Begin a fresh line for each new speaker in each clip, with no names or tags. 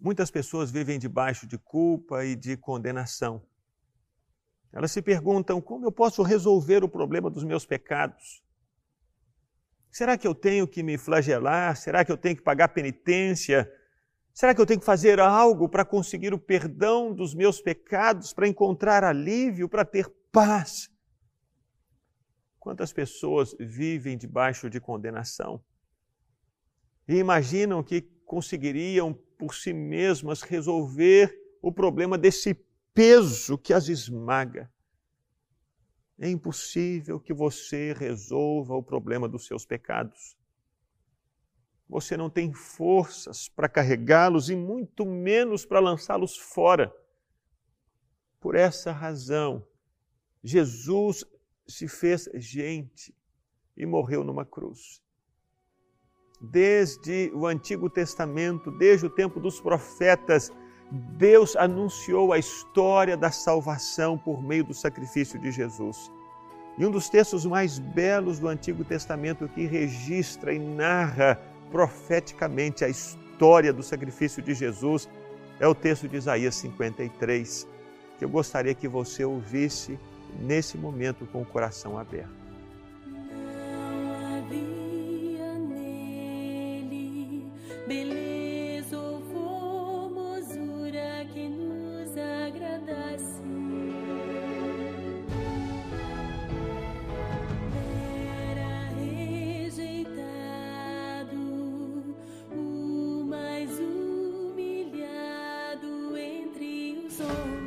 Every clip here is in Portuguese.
Muitas pessoas vivem debaixo de culpa e de condenação. Elas se perguntam: como eu posso resolver o problema dos meus pecados? Será que eu tenho que me flagelar? Será que eu tenho que pagar penitência? Será que eu tenho que fazer algo para conseguir o perdão dos meus pecados, para encontrar alívio, para ter paz? Quantas pessoas vivem debaixo de condenação e imaginam que conseguiriam por si mesmas resolver o problema desse peso que as esmaga. É impossível que você resolva o problema dos seus pecados. Você não tem forças para carregá-los e muito menos para lançá-los fora. Por essa razão, Jesus se fez gente e morreu numa cruz desde o Antigo Testamento, desde o tempo dos profetas, Deus anunciou a história da salvação por meio do sacrifício de Jesus. E um dos textos mais belos do Antigo Testamento que registra e narra profeticamente a história do sacrifício de Jesus é o texto de Isaías 53, que eu gostaria que você ouvisse nesse momento com o coração aberto. you.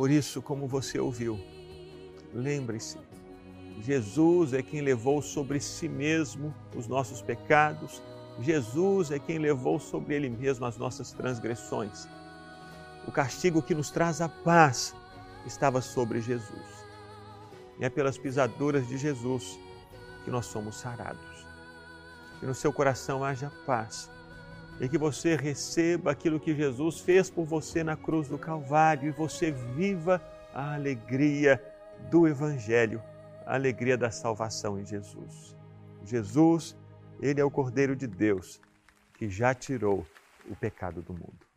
Por isso, como você ouviu, lembre-se, Jesus é quem levou sobre si mesmo os nossos pecados, Jesus é quem levou sobre ele mesmo as nossas transgressões. O castigo que nos traz a paz estava sobre Jesus. E é pelas pisaduras de Jesus que nós somos sarados. Que no seu coração haja paz e que você receba aquilo que Jesus fez por você na cruz do Calvário e você viva a alegria do Evangelho, a alegria da salvação em Jesus. Jesus, Ele é o Cordeiro de Deus que já tirou o pecado do mundo.